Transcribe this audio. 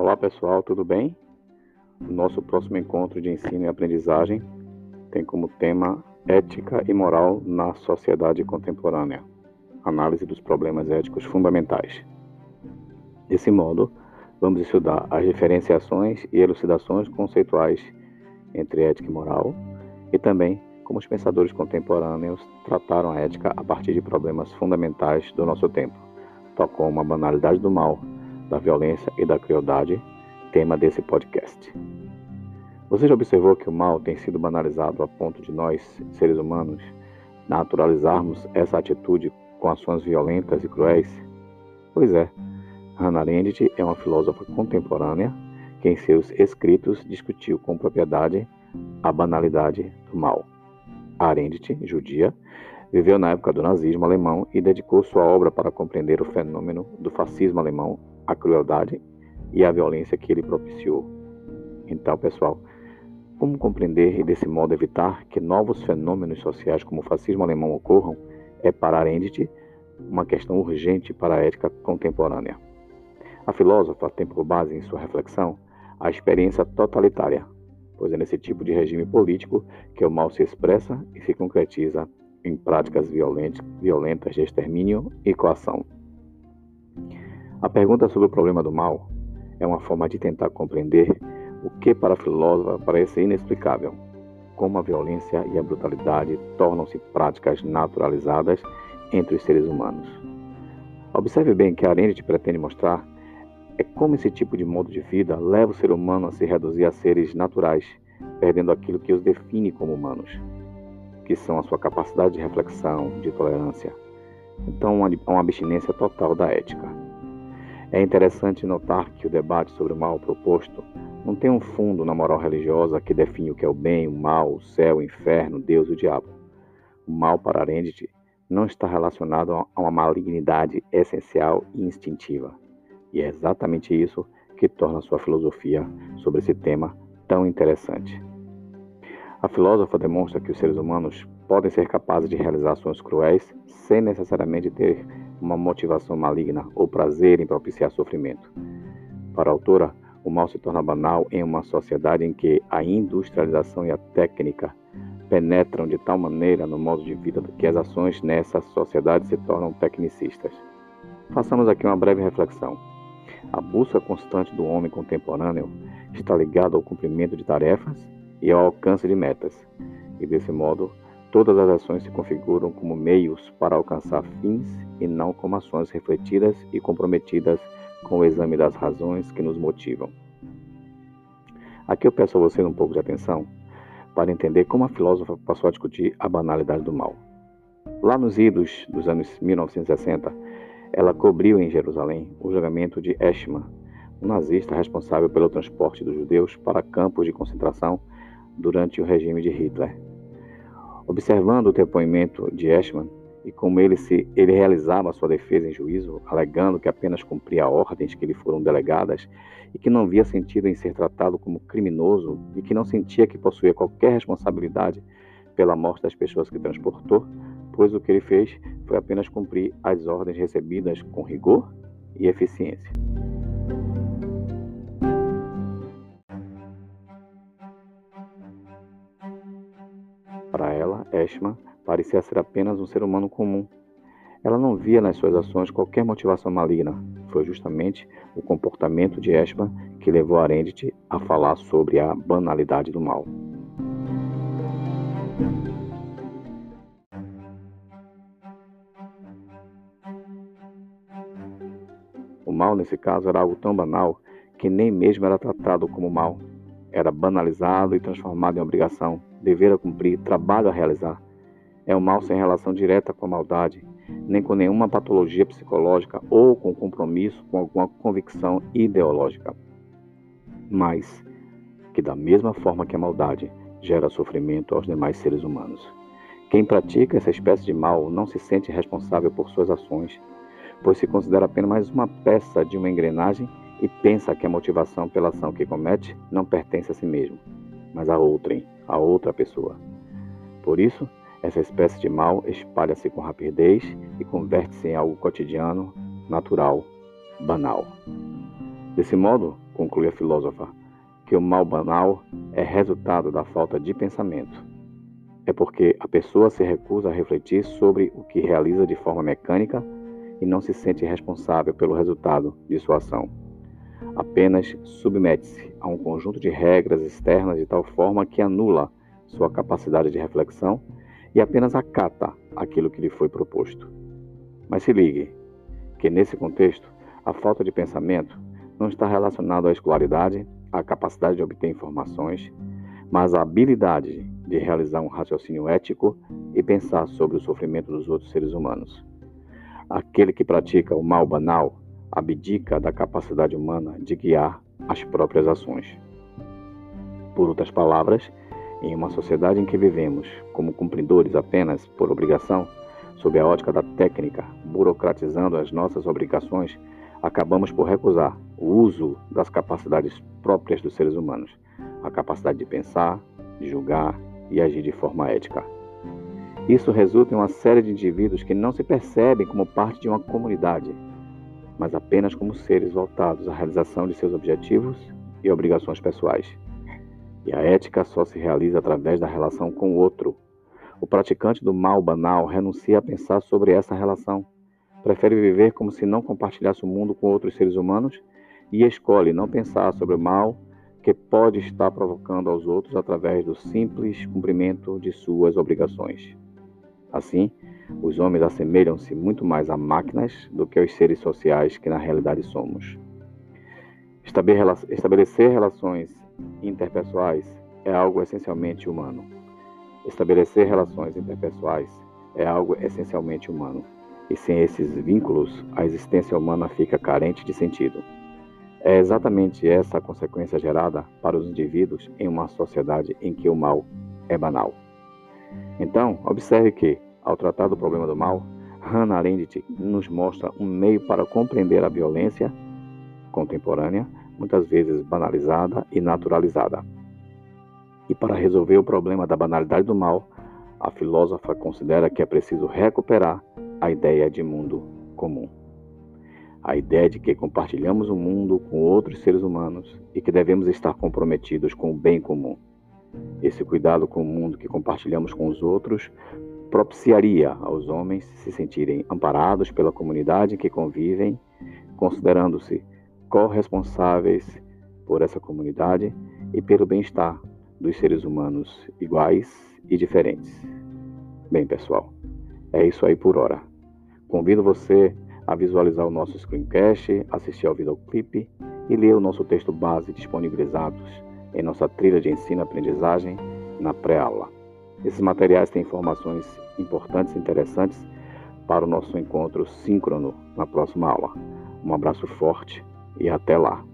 Olá pessoal, tudo bem? Nosso próximo encontro de ensino e aprendizagem tem como tema Ética e Moral na Sociedade Contemporânea Análise dos Problemas Éticos Fundamentais. Desse modo, vamos estudar as diferenciações e elucidações conceituais entre ética e moral e também como os pensadores contemporâneos trataram a ética a partir de problemas fundamentais do nosso tempo, tal como a banalidade do mal da violência e da crueldade, tema desse podcast. Você já observou que o mal tem sido banalizado a ponto de nós, seres humanos, naturalizarmos essa atitude com ações violentas e cruéis? Pois é, Hannah Arendt é uma filósofa contemporânea que em seus escritos discutiu com propriedade a banalidade do mal. Arendt, judia, viveu na época do nazismo alemão e dedicou sua obra para compreender o fenômeno do fascismo alemão a crueldade e a violência que ele propiciou. Então, pessoal, como compreender e desse modo evitar que novos fenômenos sociais como o fascismo alemão ocorram é para Arendt uma questão urgente para a ética contemporânea. A filósofa tem por base em sua reflexão a experiência totalitária, pois é nesse tipo de regime político que o mal se expressa e se concretiza em práticas violentas de extermínio e coação. A pergunta sobre o problema do mal é uma forma de tentar compreender o que para a filósofa parece inexplicável, como a violência e a brutalidade tornam-se práticas naturalizadas entre os seres humanos. Observe bem que a Arendt pretende mostrar é como esse tipo de modo de vida leva o ser humano a se reduzir a seres naturais, perdendo aquilo que os define como humanos, que são a sua capacidade de reflexão, de tolerância. Então, uma abstinência total da ética. É interessante notar que o debate sobre o mal proposto não tem um fundo na moral religiosa que define o que é o bem, o mal, o céu, o inferno, Deus e o diabo. O mal para Arendt não está relacionado a uma malignidade essencial e instintiva. E é exatamente isso que torna sua filosofia sobre esse tema tão interessante. A filósofa demonstra que os seres humanos podem ser capazes de realizar ações cruéis sem necessariamente ter uma motivação maligna ou prazer em propiciar sofrimento. Para a autora, o mal se torna banal em uma sociedade em que a industrialização e a técnica penetram de tal maneira no modo de vida que as ações nessa sociedade se tornam tecnicistas. Façamos aqui uma breve reflexão. A busca constante do homem contemporâneo está ligada ao cumprimento de tarefas e ao alcance de metas, e desse modo Todas as ações se configuram como meios para alcançar fins e não como ações refletidas e comprometidas com o exame das razões que nos motivam. Aqui eu peço a você um pouco de atenção para entender como a filósofa passou a discutir a banalidade do mal. Lá nos idos dos anos 1960, ela cobriu em Jerusalém o julgamento de Eichmann, um nazista responsável pelo transporte dos judeus para campos de concentração durante o regime de Hitler. Observando o depoimento de Eschmann e como ele, se, ele realizava sua defesa em juízo, alegando que apenas cumpria ordens que lhe foram delegadas e que não via sentido em ser tratado como criminoso e que não sentia que possuía qualquer responsabilidade pela morte das pessoas que transportou, pois o que ele fez foi apenas cumprir as ordens recebidas com rigor e eficiência. Para ela, Eshma parecia ser apenas um ser humano comum. Ela não via nas suas ações qualquer motivação maligna. Foi justamente o comportamento de Eshma que levou Arendt a falar sobre a banalidade do mal. O mal, nesse caso, era algo tão banal que nem mesmo era tratado como mal. Era banalizado e transformado em obrigação, dever a cumprir, trabalho a realizar. É um mal sem relação direta com a maldade, nem com nenhuma patologia psicológica ou com compromisso com alguma convicção ideológica. Mas que, da mesma forma que a maldade gera sofrimento aos demais seres humanos. Quem pratica essa espécie de mal não se sente responsável por suas ações, pois se considera apenas mais uma peça de uma engrenagem e pensa que a motivação pela ação que comete não pertence a si mesmo, mas a outrem, a outra pessoa. Por isso, essa espécie de mal espalha-se com rapidez e converte-se em algo cotidiano, natural, banal. Desse modo, conclui a filósofa, que o mal banal é resultado da falta de pensamento. É porque a pessoa se recusa a refletir sobre o que realiza de forma mecânica e não se sente responsável pelo resultado de sua ação. Apenas submete-se a um conjunto de regras externas de tal forma que anula sua capacidade de reflexão e apenas acata aquilo que lhe foi proposto. Mas se ligue que nesse contexto a falta de pensamento não está relacionada à escolaridade, à capacidade de obter informações, mas à habilidade de realizar um raciocínio ético e pensar sobre o sofrimento dos outros seres humanos. Aquele que pratica o mal banal abdica da capacidade humana de guiar as próprias ações. Por outras palavras, em uma sociedade em que vivemos como cumpridores apenas por obrigação, sob a ótica da técnica, burocratizando as nossas obrigações, acabamos por recusar o uso das capacidades próprias dos seres humanos, a capacidade de pensar, de julgar e agir de forma ética. Isso resulta em uma série de indivíduos que não se percebem como parte de uma comunidade, mas apenas como seres voltados à realização de seus objetivos e obrigações pessoais. E a ética só se realiza através da relação com o outro. O praticante do mal banal renuncia a pensar sobre essa relação, prefere viver como se não compartilhasse o mundo com outros seres humanos e escolhe não pensar sobre o mal que pode estar provocando aos outros através do simples cumprimento de suas obrigações. Assim, os homens assemelham-se muito mais a máquinas do que aos seres sociais que na realidade somos. Estabelecer relações interpessoais é algo essencialmente humano. Estabelecer relações interpessoais é algo essencialmente humano. E sem esses vínculos, a existência humana fica carente de sentido. É exatamente essa a consequência gerada para os indivíduos em uma sociedade em que o mal é banal. Então, observe que, ao tratar do problema do mal, Hannah Arendt nos mostra um meio para compreender a violência contemporânea, muitas vezes banalizada e naturalizada. E para resolver o problema da banalidade do mal, a filósofa considera que é preciso recuperar a ideia de mundo comum. A ideia de que compartilhamos o mundo com outros seres humanos e que devemos estar comprometidos com o bem comum. Esse cuidado com o mundo que compartilhamos com os outros propiciaria aos homens se sentirem amparados pela comunidade em que convivem, considerando-se corresponsáveis por essa comunidade e pelo bem-estar dos seres humanos iguais e diferentes. Bem, pessoal, é isso aí por hora. Convido você a visualizar o nosso screencast, assistir ao videoclipe e ler o nosso texto base disponibilizados em nossa trilha de ensino-aprendizagem na pré-aula. Esses materiais têm informações importantes e interessantes para o nosso encontro síncrono na próxima aula. Um abraço forte e até lá!